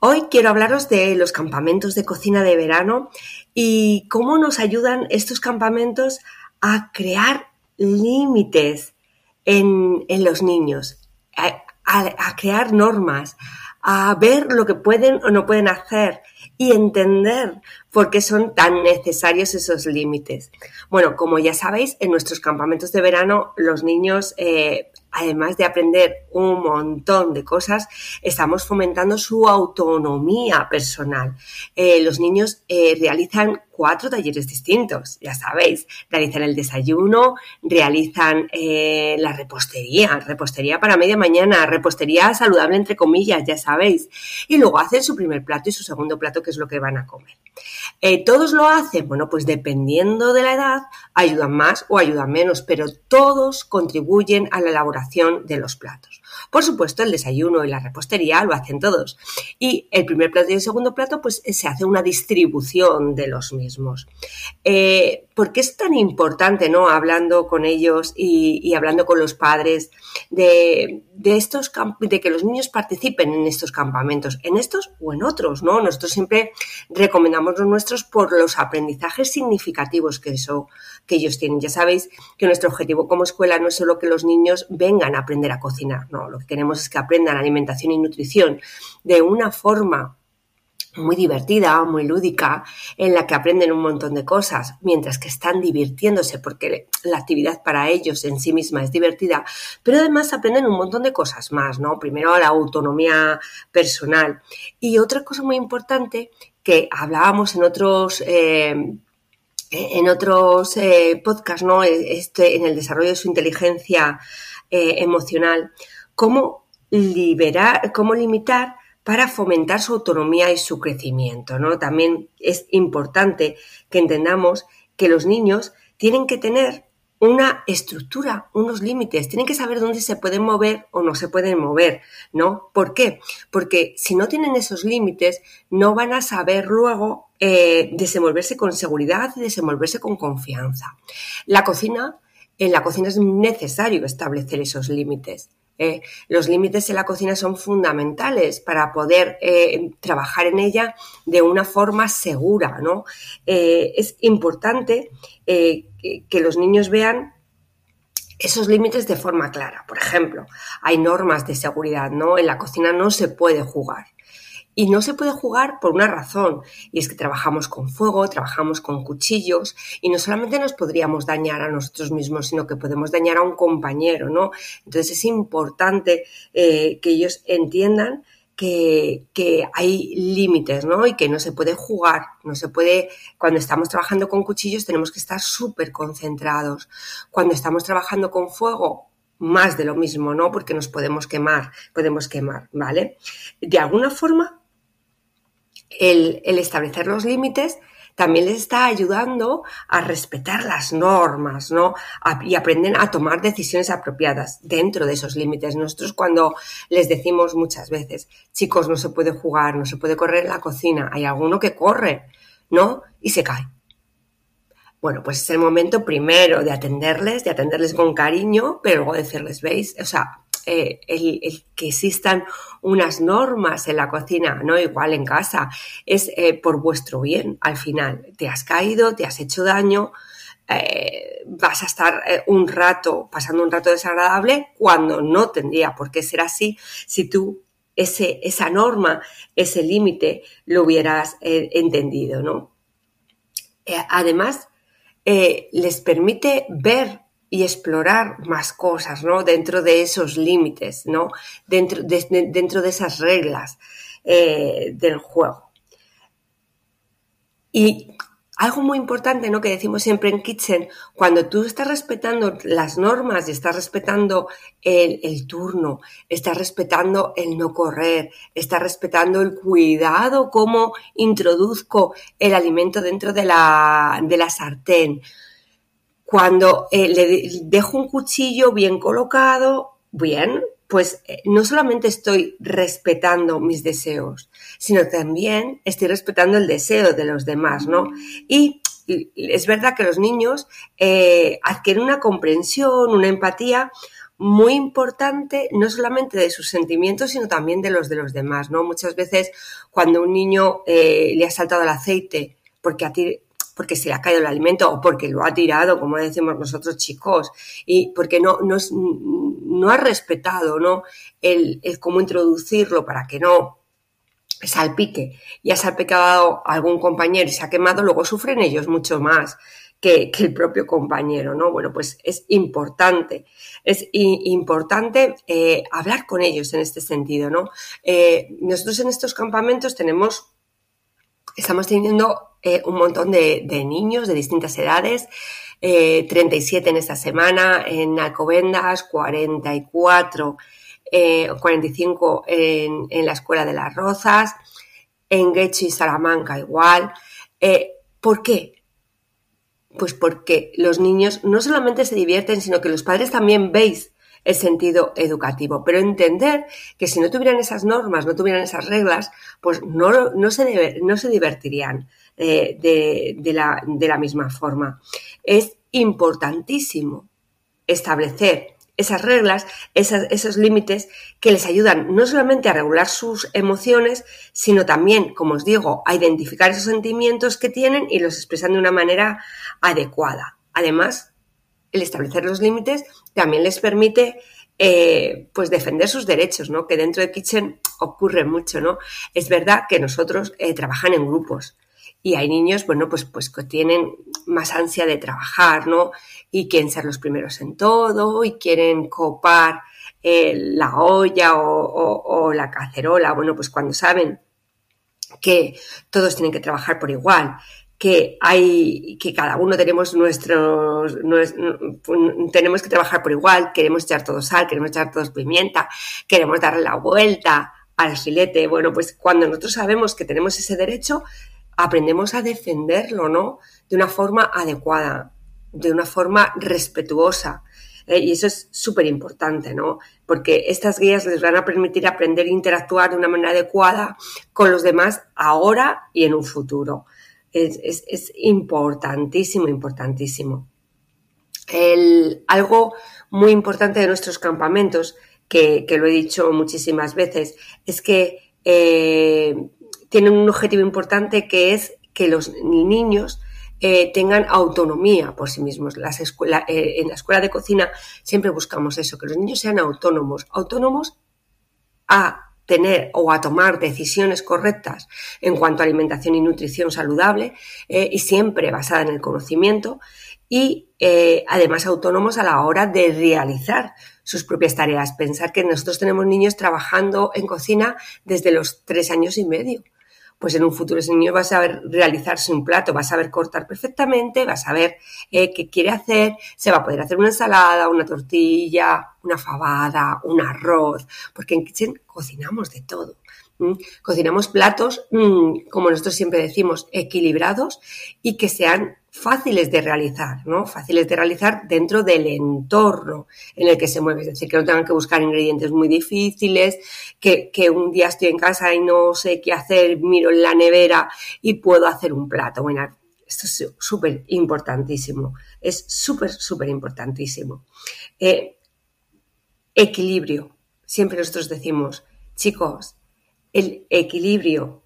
Hoy quiero hablaros de los campamentos de cocina de verano y cómo nos ayudan estos campamentos a crear límites en, los niños, a, crear normas, a ver lo que pueden o no pueden hacer y entender por qué son tan necesarios esos límites. Bueno, como ya sabéis, en nuestros campamentos de verano los niños eh, además de aprender un montón de cosas, estamos fomentando su autonomía personal. Eh, los niños eh, realizan cuatro talleres distintos, ya sabéis, realizan el desayuno, realizan la repostería, repostería para media mañana, repostería saludable entre comillas, ya sabéis, y luego hacen su primer plato y su segundo plato, que es lo que van a comer. ¿Todos lo hacen? Bueno, pues dependiendo de la edad, ayudan más o ayudan menos, pero todos contribuyen a la elaboración de los platos. Por supuesto, el desayuno y la repostería lo hacen todos. Y el primer plato y el segundo plato, pues se hace una distribución de los mismos. Eh, ¿Por qué es tan importante, no? Hablando con ellos y, hablando con los padres de, estos de que los niños participen en estos campamentos, en estos o en otros, ¿no? Nosotros siempre recomendamos los nuestros por los aprendizajes significativos que eso que ellos tienen. Ya sabéis que nuestro objetivo como escuela no es solo que los niños vengan a aprender a cocinar, no, lo que queremos es que aprendan alimentación y nutrición de una forma muy divertida, muy lúdica, en la que aprenden un montón de cosas, mientras que están divirtiéndose, porque la actividad para ellos en sí misma es divertida, pero además aprenden un montón de cosas más, ¿no? Primero la autonomía personal. Y otra cosa muy importante que hablábamos en otros eh, en otros eh, podcasts, ¿no? Este, en el desarrollo de su inteligencia eh, emocional, cómo liberar, cómo limitar para fomentar su autonomía y su crecimiento, ¿no? También es importante que entendamos que los niños tienen que tener una estructura, unos límites, tienen que saber dónde se pueden mover o no se pueden mover, ¿no? ¿Por qué? Porque si no tienen esos límites, no van a saber luego eh, desenvolverse con seguridad y desenvolverse con confianza. La cocina, en la cocina es necesario establecer esos límites. Eh, los límites en la cocina son fundamentales para poder eh, trabajar en ella de una forma segura, ¿no? es importante que los niños vean esos límites de forma clara. Por ejemplo, hay normas de seguridad, ¿no? En la cocina no se puede jugar. Y no se puede jugar por una razón, y es que trabajamos con fuego, trabajamos con cuchillos, y no solamente nos podríamos dañar a nosotros mismos, sino que podemos dañar a un compañero, ¿no? Entonces es importante eh, que ellos entiendan que, que, hay límites, ¿no? Y que no se puede jugar, no se puede, cuando estamos trabajando con cuchillos tenemos que estar súper concentrados. Cuando estamos trabajando con fuego, más de lo mismo, ¿no? Porque nos podemos quemar, podemos quemar, ¿vale? De alguna forma, el, establecer los límites también les está ayudando a respetar las normas, ¿no? y aprenden a tomar decisiones apropiadas dentro de esos límites. Nosotros cuando les decimos muchas veces, chicos, no se puede jugar, no se puede correr en la cocina, hay alguno que corre, ¿no? Y se cae. Bueno, pues es el momento primero de atenderles, de atenderles con cariño, pero luego decirles, ¿veis? O sea, eh, el, que existan unas normas en la cocina, no igual en casa, es eh, por vuestro bien al final. Te has caído, te has hecho daño, eh, vas a estar un rato, pasando un rato desagradable cuando no tendría por qué ser así si tú ese, esa norma, ese límite lo hubieras entendido, ¿no? además, les permite ver y explorar más cosas, ¿no? Dentro de esos límites, ¿no? Dentro de, dentro de esas reglas eh, del juego. Y algo muy importante, ¿no? Que decimos siempre en Kitchen, cuando tú estás respetando las normas estás respetando el, turno, estás respetando el no correr, estás respetando el cuidado, cómo introduzco el alimento dentro de la, de la sartén. Cuando eh, le dejo un cuchillo bien colocado, bien, pues eh, no solamente estoy respetando mis deseos, sino también estoy respetando el deseo de los demás, ¿no? Y, es verdad que los niños eh, adquieren una comprensión, una empatía muy importante, no solamente de sus sentimientos, sino también de los de los demás, ¿no? Muchas veces cuando un niño le ha saltado el aceite porque a ti porque se le ha caído el alimento o porque lo ha tirado, como decimos nosotros chicos, y porque no, no, no ha respetado ¿no? El, cómo introducirlo para que no salpique y ha salpicado algún compañero y se ha quemado, luego sufren ellos mucho más que, el propio compañero, ¿no? Bueno, pues es importante, es importante eh, hablar con ellos en este sentido, ¿no? Eh, nosotros en estos campamentos tenemos, estamos teniendo eh, un montón de, niños de distintas edades, 37 eh, en esta semana, en Alcobendas, 44, 45 eh, en, la Escuela de las Rozas, en Guecho y Salamanca igual. ¿Por qué? Pues porque los niños no solamente se divierten, sino que los padres también veis el sentido educativo. Pero entender que si no tuvieran esas normas, no tuvieran esas reglas, pues no, no, se, no se divertirían. Eh, de, la, misma forma. Es importantísimo establecer esas reglas, esos límites que les ayudan no solamente a regular sus emociones, sino también, como os digo, a identificar esos sentimientos que tienen y los expresan de una manera adecuada. Además, el establecer los límites también les permite eh, pues defender sus derechos, ¿no? Que dentro de Kitchen ocurre mucho, ¿no? Es verdad que nosotros eh, trabajan en grupos, y hay niños, bueno, pues, pues que tienen más ansia de trabajar, ¿no? Y quieren ser los primeros en todo y quieren copar eh, la olla o, la cacerola. Bueno, pues cuando saben que todos tienen que trabajar por igual, que hay, que cada uno tenemos nuestros, tenemos que trabajar por igual, queremos echar todo sal, queremos echar todos pimienta, queremos darle la vuelta al filete. Bueno, pues cuando nosotros sabemos que tenemos ese derecho, aprendemos a defenderlo, ¿no? De una forma adecuada, de una forma respetuosa. Eh, y eso es súper importante, ¿no? Porque estas guías les van a permitir aprender a interactuar de una manera adecuada con los demás ahora y en un futuro. Es, importantísimo, importantísimo. algo muy importante de nuestros campamentos, que, lo he dicho muchísimas veces, es que eh, tienen un objetivo importante que es que los niños eh, tengan autonomía por sí mismos. Las eh, en la escuela de cocina siempre buscamos eso, que los niños sean autónomos, autónomos a tener o a tomar decisiones correctas en cuanto a alimentación y nutrición saludable eh, y siempre basada en el conocimiento y además autónomos a la hora de realizar sus propias tareas. Pensar que nosotros tenemos niños trabajando en cocina desde los tres años y medio pues en un futuro ese niño va a saber realizarse un plato, va a saber cortar perfectamente, va a saber eh, qué quiere hacer, se va a poder hacer una ensalada, una tortilla, una fabada, un arroz, porque en Kitchen cocinamos de todo. Cocinamos platos, mm, como nosotros siempre decimos, equilibrados y que sean fáciles de realizar, ¿no? Fáciles de realizar dentro del entorno en el que se mueve. Es decir, que no tengan que buscar ingredientes muy difíciles, que, un día estoy en casa y no sé qué hacer, miro en la nevera y puedo hacer un plato. Bueno, esto es súper importantísimo. Es súper, súper importantísimo. Eh, equilibrio. Siempre nosotros decimos, chicos, el equilibrio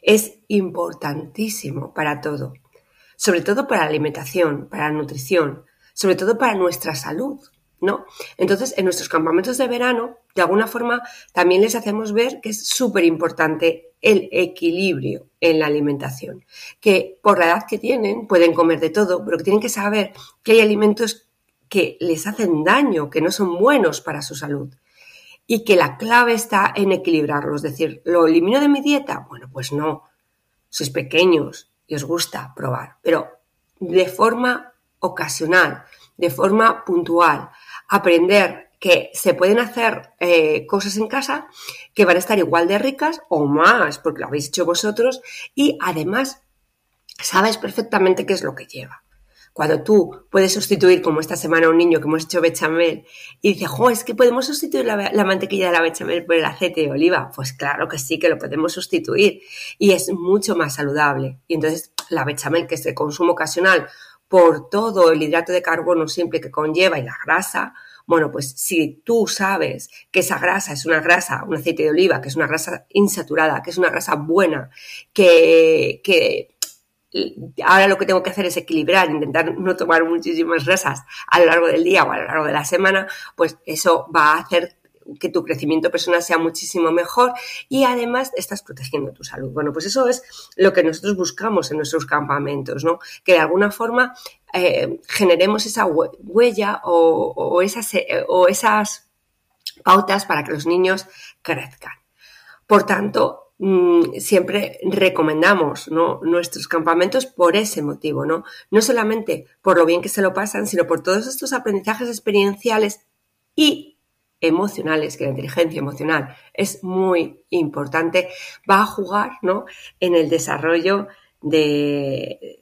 es importantísimo para todo sobre todo para la alimentación, para la nutrición, sobre todo para nuestra salud, ¿no? Entonces, en nuestros campamentos de verano de alguna forma también les hacemos ver que es súper importante el equilibrio en la alimentación, que por la edad que tienen pueden comer de todo, pero que tienen que saber que hay alimentos que les hacen daño, que no son buenos para su salud y que la clave está en equilibrarlos. Es decir, ¿lo elimino de mi dieta? Bueno, pues no. Sois pequeños y os gusta probar, pero de forma ocasional, de forma puntual, aprender que se pueden hacer eh, cosas en casa que van a estar igual de ricas o más, porque lo habéis hecho vosotros, y además sabes perfectamente qué es lo que lleva. Cuando tú puedes sustituir, como esta semana un niño que hemos hecho bechamel, y dice, jo, es que podemos sustituir la, la, mantequilla de la bechamel por el aceite de oliva. Pues claro que sí, que lo podemos sustituir. Y es mucho más saludable. Y entonces la bechamel, que es de consumo ocasional, por todo el hidrato de carbono simple que conlleva y la grasa, bueno, pues si tú sabes que esa grasa es una grasa, un aceite de oliva, que es una grasa insaturada, que es una grasa buena, que, que ahora lo que tengo que hacer es equilibrar, intentar no tomar muchísimas grasas a lo largo del día o a lo largo de la semana, pues eso va a hacer que tu crecimiento personal sea muchísimo mejor y además estás protegiendo tu salud. Bueno, pues eso es lo que nosotros buscamos en nuestros campamentos, ¿no? Que de alguna forma eh, generemos esa huella o, esas, eh, o esas pautas para que los niños crezcan. Por tanto, mm, siempre recomendamos nuestros campamentos por ese motivo, ¿no? No solamente por lo bien que se lo pasan, sino por todos estos aprendizajes experienciales y emocionales, que la inteligencia emocional es muy importante, va a jugar ¿no? en el desarrollo de,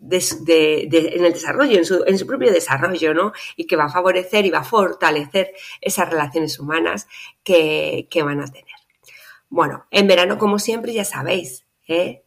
en el desarrollo, en su, en su, propio desarrollo, ¿no? Y que va a favorecer y va a fortalecer esas relaciones humanas que, que van a tener. Bueno, en verano, como siempre, ya sabéis, ¿eh?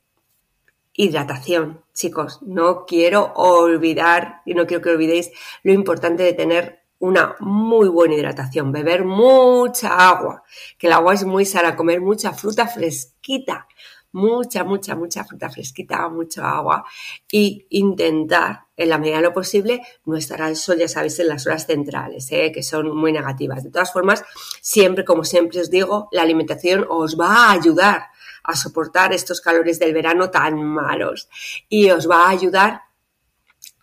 hidratación, chicos. No quiero olvidar, y no quiero que olvidéis lo importante de tener una muy buena hidratación, beber mucha agua, que el agua es muy sana, comer mucha fruta fresquita, mucha, mucha, mucha fruta fresquita, mucha agua y intentar, en la medida de lo posible, no estar al sol, ya sabéis, en las horas centrales, ¿eh? que son muy negativas. De todas formas, siempre, como siempre os digo, la alimentación os va a ayudar a soportar estos calores del verano tan malos y os va a ayudar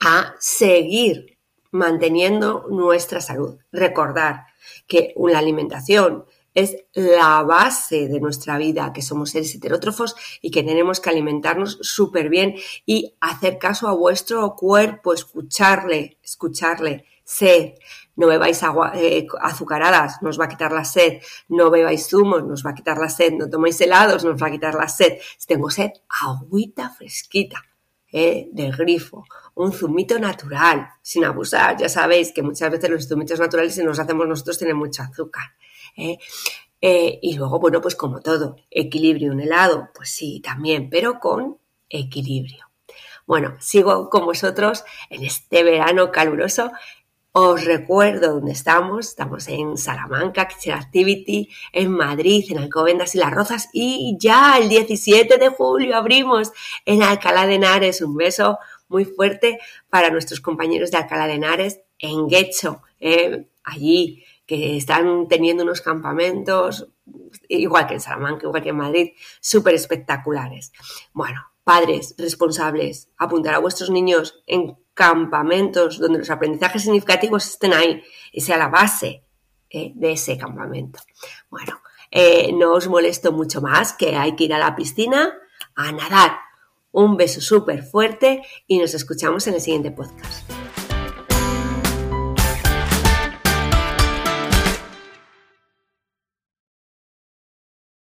a seguir manteniendo nuestra salud. Recordar que la alimentación es la base de nuestra vida, que somos seres heterótrofos y que tenemos que alimentarnos súper bien y hacer caso a vuestro cuerpo, escucharle, escucharle, sed. No bebáis agua eh, azucaradas, nos va a quitar la sed. No bebáis zumos, nos va a quitar la sed. No toméis helados, nos va a quitar la sed. Si tengo sed, agüita fresquita eh, del grifo un zumito natural, sin abusar. Ya sabéis que muchas veces los zumitos naturales, si nos hacemos nosotros, tienen mucho azúcar. ¿Eh? Eh, y luego, bueno, pues como todo, equilibrio, un helado, pues sí, también, pero con equilibrio. Bueno, sigo con vosotros en este verano caluroso. Os recuerdo dónde estamos. Estamos en Salamanca, Kitchen Activity, en Madrid, en Alcobendas y Las Rozas. Y ya el 17 de julio abrimos en Alcalá de Henares. Un beso muy fuerte para nuestros compañeros de Alcalá de Henares en Guecho, eh, allí, que están teniendo unos campamentos, igual que en Salamanca, igual que en Madrid, súper espectaculares. Bueno, padres responsables, apuntar a vuestros niños en campamentos donde los aprendizajes significativos estén ahí y sea la base eh, de ese campamento. Bueno, eh, no os molesto mucho más, que hay que ir a la piscina a nadar un beso súper fuerte y nos escuchamos en el siguiente podcast.